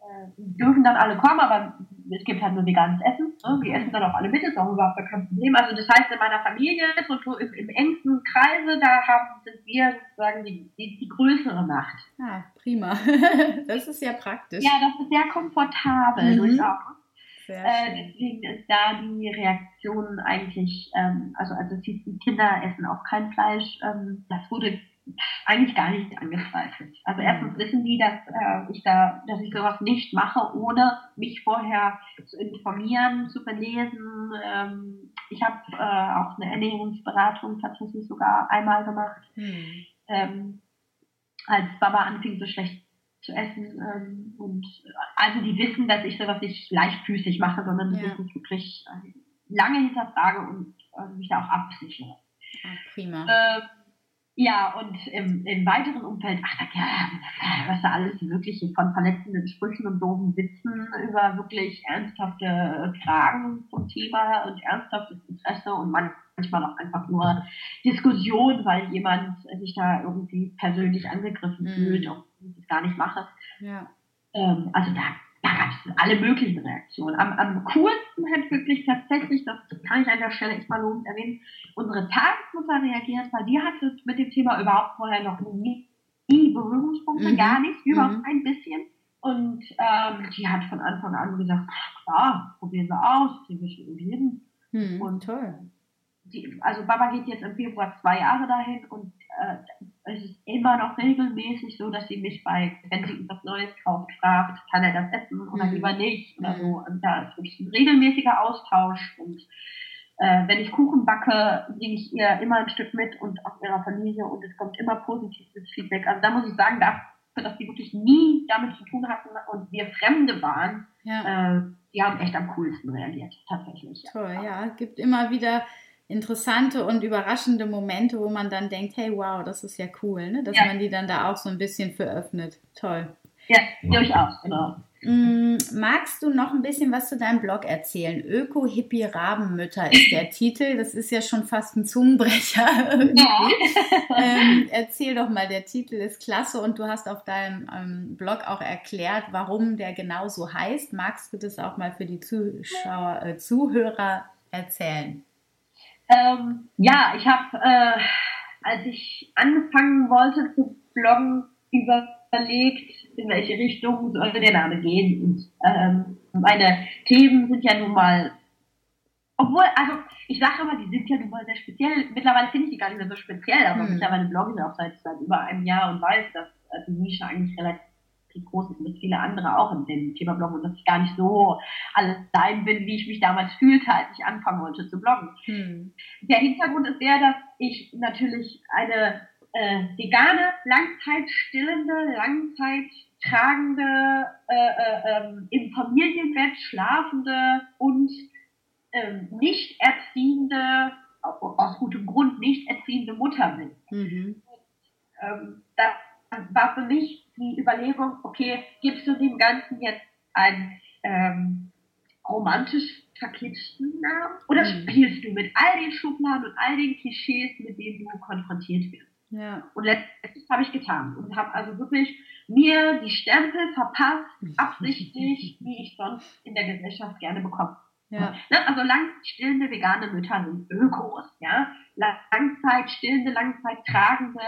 Äh, dürfen dann alle kommen, aber es gibt halt nur veganes Essen. Ne? Die essen dann auch alle mit, ist auch überhaupt kein Problem. Also das heißt, in meiner Familie, so im, im engsten Kreise, da haben, sind wir sozusagen die, die, die größere Macht. Ah, prima. (laughs) das ist ja praktisch. Ja, das ist sehr komfortabel mhm. durchaus. Äh, deswegen ist da die Reaktion eigentlich, ähm, also also die Kinder essen auch kein Fleisch. Ähm, das wurde eigentlich gar nicht angezweifelt. Also mhm. erstens wissen die, dass äh, ich da, dass ich sowas nicht mache, ohne mich vorher zu informieren, zu belesen. Ähm, ich habe äh, auch eine Ernährungsberatung tatsächlich sogar einmal gemacht, mhm. ähm, als Baba anfing so schlecht zu essen. Ähm, und also die wissen, dass ich sowas nicht leichtfüßig mache, sondern ja. dass ich wirklich äh, lange hinterfrage und äh, mich da auch absichere. Ah, prima. Ja, und im, im weiteren Umfeld, ach, da, ja, was da alles Mögliche von verletzenden Sprüchen und doofen Witzen über wirklich ernsthafte Fragen zum Thema und ernsthaftes Interesse und manchmal auch einfach nur Diskussion, weil jemand sich da irgendwie persönlich angegriffen mhm. fühlt und ich das gar nicht mache. Ja. Ähm, also da da gab es alle möglichen Reaktionen. Am, am coolsten hat wirklich tatsächlich, das kann ich an der Stelle echt mal lobend erwähnen, unsere Tagesmutter reagiert, weil die hatte mit dem Thema überhaupt vorher noch nie, nie Berührungspunkte, mhm. gar nicht, überhaupt mhm. ein bisschen. Und ähm, die hat von Anfang an gesagt, klar, probieren wir aus, kriegen wir schon irgendwie hin. Mhm, und toll. Die, also Baba geht jetzt im Februar zwei Jahre dahin und äh, es ist immer noch regelmäßig so, dass sie mich bei, wenn sie etwas Neues kauft, fragt, kann er das essen oder mhm. lieber nicht oder so. Und da ist wirklich ein regelmäßiger Austausch und äh, wenn ich Kuchen backe, bringe ich ihr immer ein Stück mit und aus ihrer Familie und es kommt immer positives Feedback. Also da muss ich sagen, dafür, dass die wirklich nie damit zu tun hatten und wir Fremde waren, ja. äh, die haben echt am coolsten reagiert, tatsächlich. Toll, ja. Gibt immer wieder interessante und überraschende Momente, wo man dann denkt, hey, wow, das ist ja cool, ne? dass ja. man die dann da auch so ein bisschen veröffnet. Toll. Ja, durchaus, genau. Mm, magst du noch ein bisschen was zu deinem Blog erzählen? Öko-Hippie-Rabenmütter ist der (laughs) Titel. Das ist ja schon fast ein Zungenbrecher. (laughs) Ja. ähm, erzähl doch mal, der Titel ist klasse und du hast auf deinem ähm, Blog auch erklärt, warum der genau so heißt. Magst du das auch mal für die Zuschauer, äh, Zuhörer erzählen? Ähm, ja, ich habe, äh, als ich anfangen wollte zu bloggen, überlegt, in welche Richtung sollte der Name gehen. Und ähm, meine Themen sind ja nun mal, obwohl, also ich sage immer, die sind ja nun mal sehr speziell. Mittlerweile finde ich die gar nicht mehr so speziell, aber hm. mittlerweile blogge ich auch seit, seit über einem Jahr und weiß, dass äh, die Nische eigentlich relativ groß ist mit viele andere auch in dem Thema Bloggen und dass ich gar nicht so allein bin, wie ich mich damals fühlte, als ich anfangen wollte zu bloggen. Hm. Der Hintergrund ist der, dass ich natürlich eine äh, vegane, langzeitstillende, langzeittragende, äh, äh, ähm, im Familienbett schlafende und ähm, nicht erziehende, aus gutem Grund nicht erziehende Mutter bin. Mhm. Und, ähm, das war für mich die Überlegung, okay, gibst du dem Ganzen jetzt einen ähm, romantisch verkitschten Namen oder mhm. spielst du mit all den Schubladen und all den Klischees, mit denen du konfrontiert wirst? Ja. Und letztlich habe ich getan und habe also wirklich mir die Stempel verpasst, (laughs) absichtlich, wie ich sonst in der Gesellschaft gerne bekomme. Ja. Ne, also langstillende vegane Mütter sind Ökos, ja. Langzeit stillende, Langzeit tragende,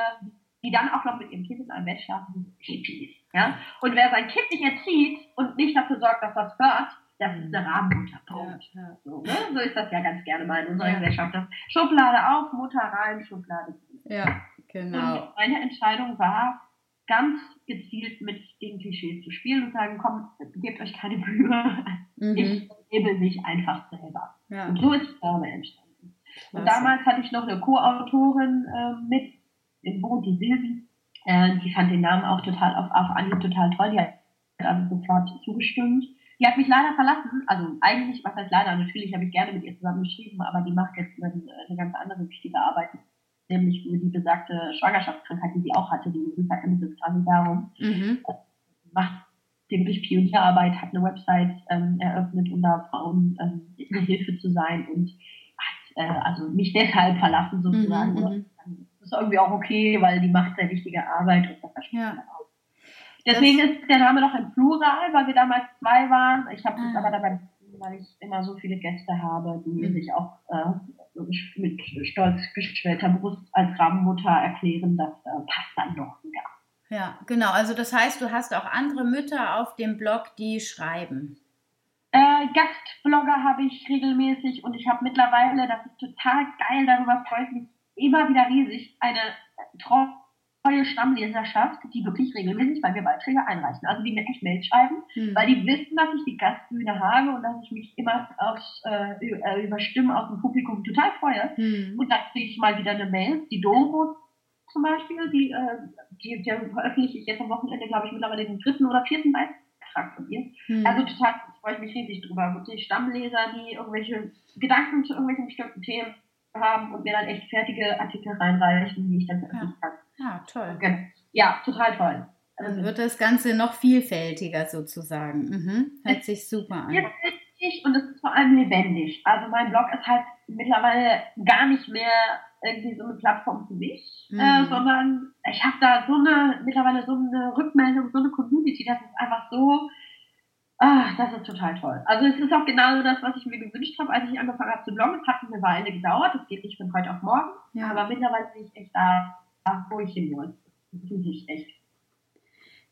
die dann auch noch mit ihrem Kind in einem Bett schlafen, Hippies. Ja? Und wer sein Kind nicht erzieht und nicht dafür sorgt, dass das hört, das ist eine Rahmenmutter. Ja, ja. So, ne? so ist das ja ganz gerne mal in unserer ja. Gesellschaft. Das Schublade auf, Mutter rein, Schublade zu. Ja, genau. Und meine Entscheidung war, ganz gezielt mit den Klischees zu spielen und sagen, komm, gebt euch keine Mühe. Mhm. Ich lebe mich einfach selber. Ja. Und so ist Farbe entstanden. Klasse. Und damals hatte ich noch eine Co-Autorin äh, mit, in Bo, die Silvi, äh, die fand den Namen auch total auf, auf Anhieb total toll, die hat also sofort zugestimmt. Die hat mich leider verlassen, also eigentlich, was heißt leider, natürlich habe ich gerne mit ihr zusammen geschrieben, aber die macht jetzt eine, eine ganz andere wichtige Arbeit, nämlich über die besagte Schwangerschaftskrankheit, die sie auch hatte, die Hyperemesis quasi darum. Mhm. Macht wirklich Pionierarbeit, hat eine Website ähm, eröffnet, um da Frauen ähm, eine Hilfe zu sein und hat äh, also mich deshalb verlassen sozusagen. Mhm, mhm. Ist irgendwie auch okay, weil die macht sehr wichtige Arbeit und das versteht ja. auch. Deswegen das ist der Name noch im Plural, weil wir damals zwei waren. Ich habe ah. aber dabei, weil ich immer so viele Gäste habe, die mhm. sich auch äh, mit stolz gestellter Brust als Rabenmutter erklären, das äh, passt dann doch wieder. Ja, genau. Also das heißt, du hast auch andere Mütter auf dem Blog, die schreiben. Äh, Gastblogger habe ich regelmäßig und ich habe mittlerweile, das ist total geil, darüber freue ich mich immer wieder riesig, eine treue Stammleserschaft, die wirklich regelmäßig bei mir Beiträge einreichen. Also die mir echt Mail schreiben, hm. weil die wissen, dass ich die Gastbühne habe und dass ich mich immer aufs, äh, äh über Stimmen aus dem Publikum total freue. Hm. Und dann kriege ich mal wieder eine Mail, die Domo zum Beispiel, die, äh, die, die veröffentliche ich jetzt am Wochenende, glaube ich, mittlerweile den dritten oder vierten Beitrag von ihr. Hm. Also total freue ich mich riesig drüber. Wirklich Stammleser, die irgendwelche Gedanken zu irgendwelchen bestimmten Themen haben und mir dann echt fertige Artikel reinreichen, die ich dann veröffentlichen kann. Ja, toll. Okay. Ja, total toll. Also dann wird das Ganze noch vielfältiger sozusagen. Mhm. Hört sich super an. Vielfältig und es ist vor allem lebendig. Also mein Blog ist halt mittlerweile gar nicht mehr irgendwie so eine Plattform für mich, mhm. äh, sondern ich habe da so eine, mittlerweile so eine Rückmeldung, so eine Community, das ist einfach so, ah, das ist total toll. Also es ist auch genau das, was ich mir gewünscht habe, als ich angefangen habe zu bloggen. Es hat eine Weile gedauert, das geht nicht von heute auf morgen, ja. aber mittlerweile bin ich echt da, wo ich hin muss. Das tut sich echt.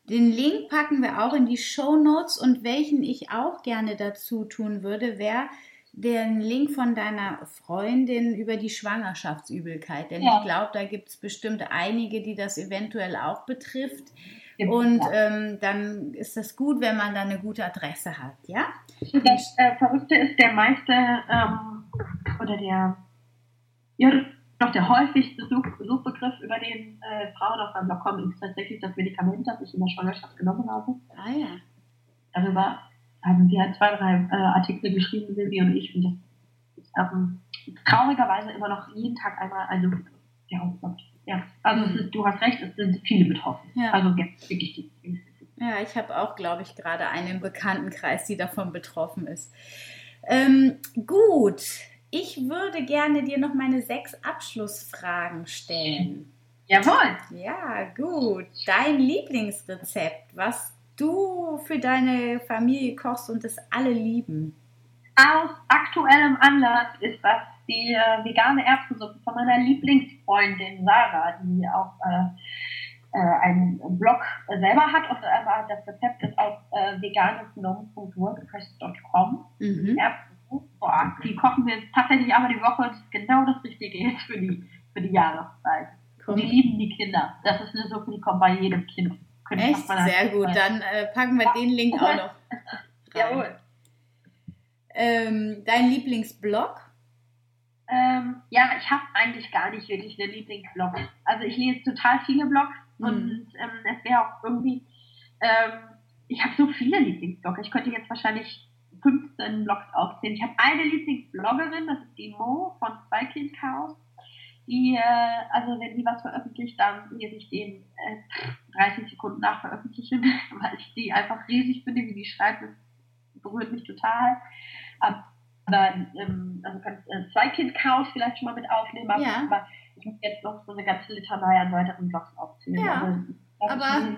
Den Link packen wir auch in die Show Notes und welchen ich auch gerne dazu tun würde, wäre den Link von deiner Freundin über die Schwangerschaftsübelkeit, denn ja. ich glaube, da gibt es bestimmt einige, die das eventuell auch betrifft. Und ähm, dann ist das gut, wenn man da eine gute Adresse hat, ja? Das äh, Verrückte ist, der meiste ähm, oder der, ja, doch der häufigste Such, Suchbegriff, über den äh, Frauen auf meinem Blog kommen, ist tatsächlich das Medikament, das ich in der Schwangerschaft genommen habe. Ah ja. Darüber haben wir zwei, drei äh, Artikel geschrieben, Silvi und ich, und das ist ähm, traurigerweise immer noch jeden Tag einmal eine, der aufkommt. Ja, also mhm. ist, du hast recht, es sind viele betroffen. Ja. Also wirklich die. Ja, ich habe auch, glaube ich, gerade einen im Bekanntenkreis, die davon betroffen ist. Ähm, gut, ich würde gerne dir noch meine sechs Abschlussfragen stellen. Jawohl. Ja, gut. Dein Lieblingsrezept, was du für deine Familie kochst und es alle lieben? Aus aktuellem Anlass ist das die äh, vegane Erbsensuppe von meiner Lieblingsfreundin Sarah, die auch äh, äh, einen Blog selber hat. Und äh, das Rezept ist auf äh, veganesnom.wordpress.com. Mhm. Boah, die kochen wir tatsächlich einmal die Woche. Das ist genau das Richtige jetzt für die, für die Jahreszeit. Und die lieben die Kinder. Das ist eine Suppe, die kommt bei jedem Kind. Echt? Sehr gut. Dann äh, packen wir den Link auch noch. (laughs) Jawohl. Ähm, dein Lieblingsblog? Ähm, ja, ich habe eigentlich gar nicht wirklich einen Lieblingsblog. Also ich lese total viele Blogs mhm. und ähm, es wäre auch irgendwie, ähm, ich habe so viele Lieblingsblogs. Ich könnte jetzt wahrscheinlich 15 Blogs aufzählen. Ich habe eine Lieblingsbloggerin, das ist die Mo von Zweikind Chaos. Die, äh, also wenn die was veröffentlicht, dann lese ich den äh, 30 Sekunden nach Veröffentlichen, (laughs) weil ich die einfach riesig finde, wie die schreibt. Das berührt mich total. Aber ähm, also kannst äh, zwei Kind Chaos vielleicht schon mal mit aufnehmen, aber, ja. aber ich muss jetzt noch so eine ganze Litanei an weiteren Blogs aufzählen. Ja, also, aber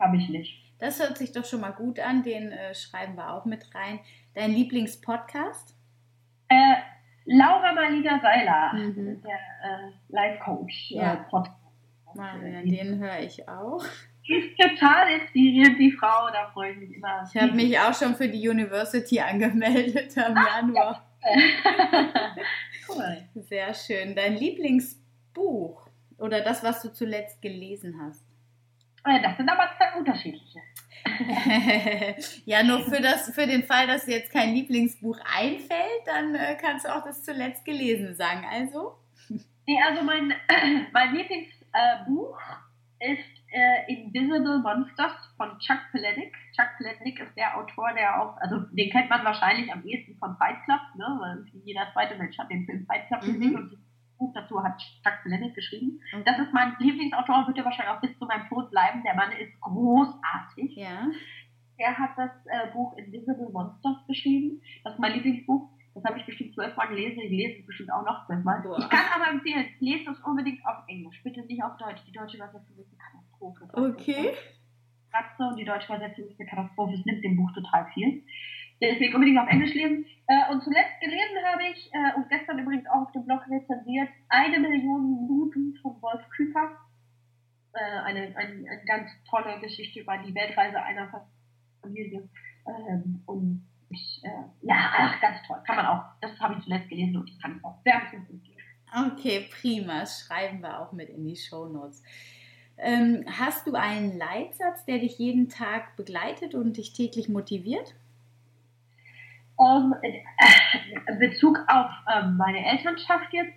habe ich nicht. Das hört sich doch schon mal gut an, den äh, schreiben wir auch mit rein. Dein Lieblingspodcast? Äh, Laura Marlina Seiler, mhm. der äh, Life Coach äh, ja. Podcast. Marian, den höre ich auch. Ist total inspirierend, die Frau, da freue ich mich immer. Ich habe mich auch schon für die University angemeldet im ah, Januar. Ja. cool. Sehr schön. Dein Lieblingsbuch oder das, was du zuletzt gelesen hast? Äh, das sind aber zwei unterschiedliche. (laughs) ja, nur für, das, für den Fall, dass dir jetzt kein Lieblingsbuch einfällt, dann äh, kannst du auch das zuletzt gelesen sagen. Also? Nee, also mein, äh, (clears throat) mein Lieblingsbuch ist äh, Invisible Monsters von Chuck Palahniuk. Chuck Palahniuk ist der Autor, der auch, also den kennt man wahrscheinlich am ehesten von Fight Club, ne? weil jeder zweite Mensch hat den Film Fight Club mhm. gesehen und das Buch dazu hat Chuck Palahniuk geschrieben. Und das ist mein Lieblingsautor, wird er wahrscheinlich auch bis zu meinem Tod bleiben. Der Mann ist großartig. Ja. der hat das äh, Buch Invisible Monsters geschrieben. Das ist mein Lieblingsbuch. Das habe ich bestimmt zwölfmal gelesen. Ich lese es bestimmt auch noch zwölfmal. Ich kann aber empfehlen, lest es unbedingt auf Englisch. Bitte nicht auf Deutsch. Die deutsche Übersetzung ist eine Katastrophe. Okay. Kratze und die deutsche Übersetzung ist eine Katastrophe. Es nimmt dem Buch total viel. Deswegen unbedingt auf Englisch lesen. Äh, und zuletzt gelesen habe ich, äh, und gestern übrigens auch auf dem Blog rezensiert, eine Million Minuten von Wolf Küper. Äh, eine, eine, eine ganz tolle Geschichte über die Weltreise einer Familie. Ähm, und ich, ja, ach, ganz toll. Kann man auch. Das habe ich zuletzt gelesen und ich kann es auch sehr empfehlen. Okay, prima. Schreiben wir auch mit in die Show Notes. Ähm, hast du einen Leitsatz, der dich jeden Tag begleitet und dich täglich motiviert? Um, äh, Bezug auf ähm, meine Elternschaft jetzt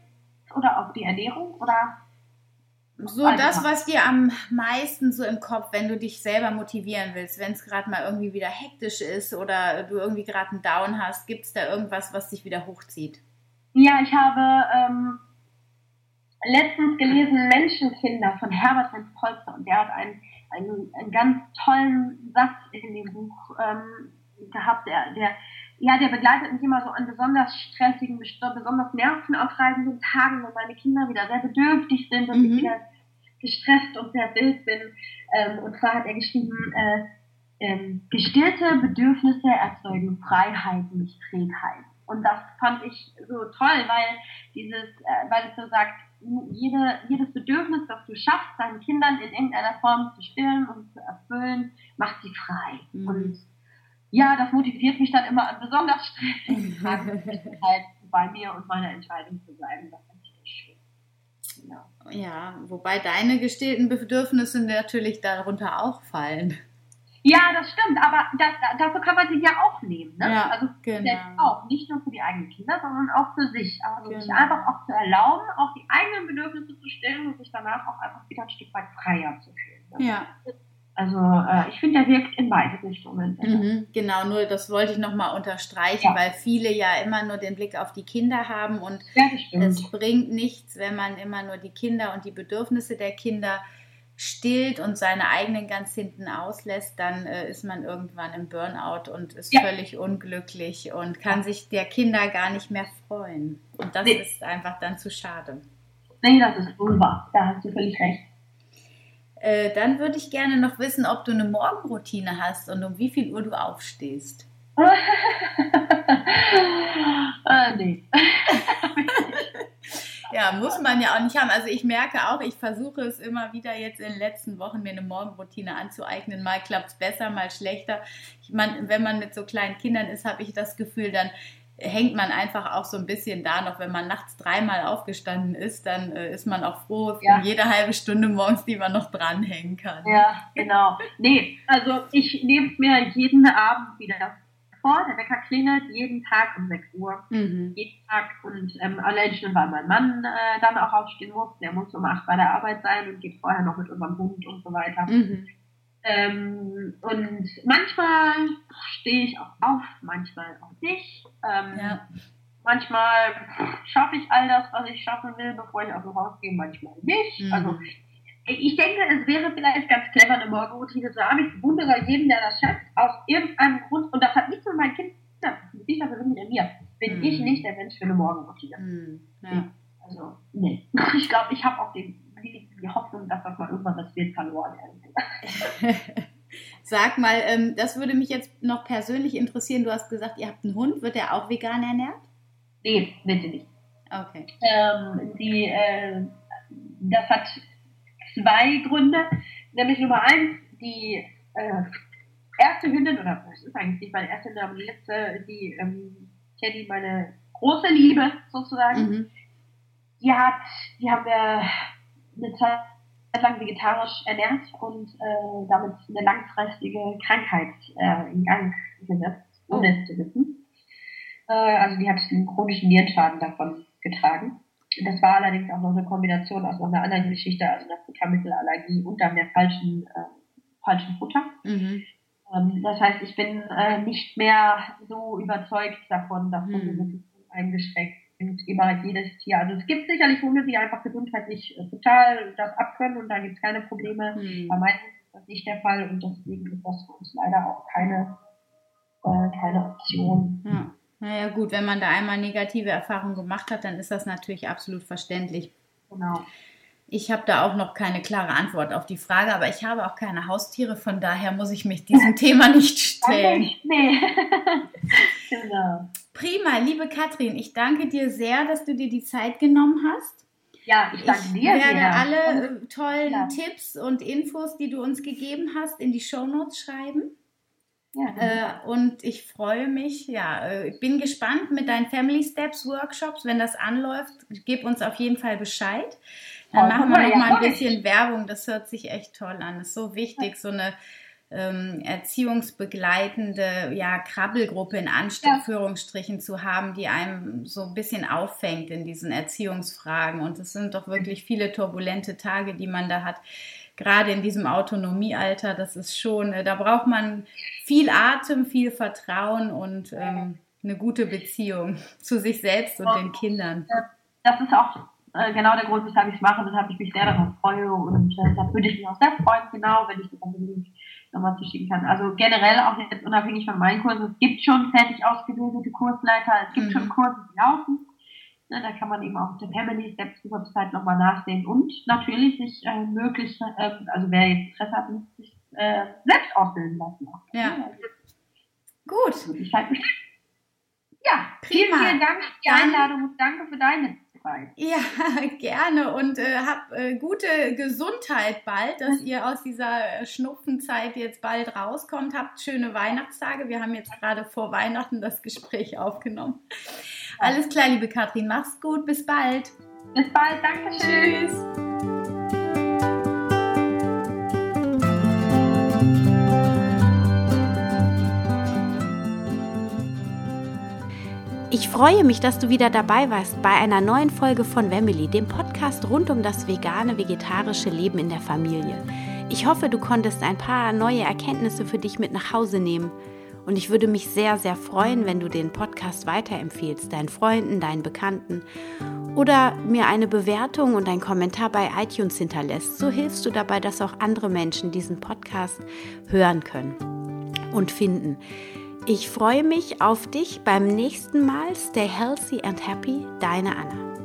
oder auf die Ernährung oder so also, das, was dir am meisten so im Kopf, wenn du dich selber motivieren willst, wenn es gerade mal irgendwie wieder hektisch ist oder du irgendwie gerade einen Down hast, gibt es da irgendwas, was dich wieder hochzieht? Ja, ich habe ähm, letztens gelesen Menschenkinder von Herbert Heinz Polster und der hat einen, einen, einen ganz tollen Satz in dem Buch ähm, gehabt, der, der ja, der begleitet mich immer so an besonders stressigen, besonders nervenaufreibenden Tagen, wenn meine Kinder wieder sehr bedürftig sind und mhm. ich wieder gestresst und sehr wild bin. Ähm, und zwar hat er geschrieben, äh, ähm, gestillte Bedürfnisse erzeugen Freiheit, nicht Trägheit. Und das fand ich so toll, weil dieses, äh, weil es so sagt, jede, jedes Bedürfnis, das du schaffst, deinen Kindern in irgendeiner Form zu stillen und zu erfüllen, macht sie frei. Mhm. Und ja, das motiviert mich dann immer an besonders stressigen (laughs) Tagen, halt bei mir und meiner Entscheidung zu bleiben. Das finde ich schön. Ja. ja, wobei deine gestillten Bedürfnisse natürlich darunter auch fallen. Ja, das stimmt, aber das, dafür kann man sich ja auch nehmen. Ne? Ja, also genau. auch, nicht nur für die eigenen Kinder, sondern auch für sich. Also genau. sich einfach auch zu erlauben, auch die eigenen Bedürfnisse zu stillen und sich danach auch einfach wieder ein Stück weit freier zu fühlen. Ne? Ja. Also äh, ich finde, der wirkt in beide Richtungen. Mhm, genau, nur das wollte ich nochmal unterstreichen, ja. weil viele ja immer nur den Blick auf die Kinder haben und ja, es bringt nichts, wenn man immer nur die Kinder und die Bedürfnisse der Kinder stillt und seine eigenen ganz hinten auslässt, dann äh, ist man irgendwann im Burnout und ist ja. völlig unglücklich und kann sich der Kinder gar nicht mehr freuen. Und das nee. ist einfach dann zu schade. Nee, das ist unwahr. Da hast du völlig recht. Äh, dann würde ich gerne noch wissen, ob du eine Morgenroutine hast und um wie viel Uhr du aufstehst. äh, (laughs) nee. (laughs) ja, muss man ja auch nicht haben. Also ich merke auch, ich versuche es immer wieder jetzt in den letzten Wochen, mir eine Morgenroutine anzueignen. Mal klappt es besser, mal schlechter. Ich meine, wenn man mit so kleinen Kindern ist, habe ich das Gefühl, dann hängt man einfach auch so ein bisschen da noch, wenn man nachts dreimal aufgestanden ist, dann äh, ist man auch froh ja. jede halbe Stunde morgens, die man noch dranhängen kann. Ja, genau. Nee, also ich nehme es mir jeden Abend wieder vor. Der Wecker klingelt jeden Tag um 6 Uhr. Mhm. Jeden Tag. Und ähm, allein schon, weil mein Mann äh, dann auch aufstehen muss. Der muss um 8 bei der Arbeit sein und geht vorher noch mit unserem Hund und so weiter. Mhm. Ähm, und manchmal stehe ich auch auf, manchmal auch nicht. Ähm, ja. Manchmal schaffe ich all das, was ich schaffen will, bevor ich aus dem Haus gehe, manchmal nicht. Mhm. Also ich denke, es wäre vielleicht ganz clever, eine Morgenroutine zu haben. Ich bewundere jeden, der das schafft, aus irgendeinem Grund. Und das hat nichts mit meinen Kindern zu tun. Ich bin mit mir. Bin mhm. ich nicht der Mensch für eine Morgenroutine. Mhm. Ja. Also, nee. (laughs) Ich glaube, ich habe auch den die, die Hoffnung, dass das mal irgendwann das wird verloren (laughs) Sag mal, ähm, das würde mich jetzt noch persönlich interessieren. Du hast gesagt, ihr habt einen Hund. Wird der auch vegan ernährt? Nee, bitte nicht. Okay. Ähm, die, äh, das hat zwei Gründe. Nämlich Nummer eins, die äh, erste Hündin, oder das ist eigentlich nicht meine erste Hündin, aber die letzte, die ähm, Teddy, meine große Liebe sozusagen, mhm. die hat, die haben wir eine Zeit lang vegetarisch ernährt und äh, damit eine langfristige Krankheit äh, in Gang gesetzt, ohne es zu wissen. Äh, also die hat einen chronischen Nierenschaden davon getragen. Das war allerdings auch noch eine Kombination aus noch einer anderen Geschichte, also einer Futtermittelallergie und dann der falschen, äh, falschen Futter. Mhm. Ähm, das heißt, ich bin äh, nicht mehr so überzeugt davon, dass mhm. eingeschränkt immer jedes Tier. Also es gibt sicherlich Hunde, die einfach gesundheitlich äh, total das abkönnen und da gibt es keine Probleme. Mhm. Bei meinen das nicht der Fall und deswegen ist das für uns leider auch keine, äh, keine Option. Ja. Naja gut, wenn man da einmal negative Erfahrungen gemacht hat, dann ist das natürlich absolut verständlich. Genau. Ich habe da auch noch keine klare Antwort auf die Frage, aber ich habe auch keine Haustiere, von daher muss ich mich diesem (laughs) Thema nicht stellen. Nee. (laughs) genau. Prima, liebe Katrin, ich danke dir sehr, dass du dir die Zeit genommen hast. Ja, ich danke ich dir. werde sehr. alle äh, tollen Ja. Tipps und Infos, die du uns gegeben hast, in die Shownotes schreiben. Ja. Äh, und ich freue mich, ja, äh, ich bin gespannt mit deinen Family Steps Workshops. Wenn das anläuft, gib uns auf jeden Fall Bescheid. Dann Ja, machen wir ja, noch mal ein mach ich. bisschen Werbung. Das hört sich echt toll an. Das ist so wichtig, so eine ähm, erziehungsbegleitende ja, Krabbelgruppe in Anführungsstrichen zu haben, die einem so ein bisschen auffängt in diesen Erziehungsfragen. Und es sind doch wirklich viele turbulente Tage, die man da hat. Gerade in diesem Autonomiealter, das ist schon, äh, da braucht man viel Atem, viel Vertrauen und ähm, eine gute Beziehung (laughs) zu sich selbst und den Kindern. das ist auch äh, genau der Grund, weshalb ich es mache, weshalb ich mich sehr darauf freue und äh, da würde ich mich auch sehr freuen, genau, wenn ich das Link nochmal zuschicken kann. Also generell auch jetzt unabhängig von meinen Kursen, es gibt schon fertig ausgebildete Kursleiter, es gibt Mhm. schon Kurse, die laufen. Ne, da kann man eben auch auf der Family Steps Website nochmal nachsehen und natürlich sich äh, möglich, äh, also wer jetzt Interesse hat, sich äh, selbst ausbilden lassen. Ja. Also, Gut, ich halt bestimmt. Ja, Prima. vielen Dank für die Einladung und danke für deine Zeit. Ja, (laughs) gerne und äh, hab äh, gute Gesundheit bald, dass ihr aus dieser äh, Schnupfenzeit jetzt bald rauskommt. Habt schöne Weihnachtstage. Wir haben jetzt gerade vor Weihnachten das Gespräch aufgenommen. Alles klar, liebe Katrin, mach's gut, bis bald. Bis bald, Dankeschön. Tschüss. Ich freue mich, dass du wieder dabei warst bei einer neuen Folge von Wemily, dem Podcast rund um das vegane, vegetarische Leben in der Familie. Ich hoffe, du konntest ein paar neue Erkenntnisse für dich mit nach Hause nehmen. Und ich würde mich sehr, sehr freuen, wenn du den Podcast weiterempfehlst, deinen Freunden, deinen Bekannten oder mir eine Bewertung und einen Kommentar bei iTunes hinterlässt. So hilfst du dabei, dass auch andere Menschen diesen Podcast hören können und finden. Ich freue mich auf dich beim nächsten Mal. Stay healthy and happy, deine Anna.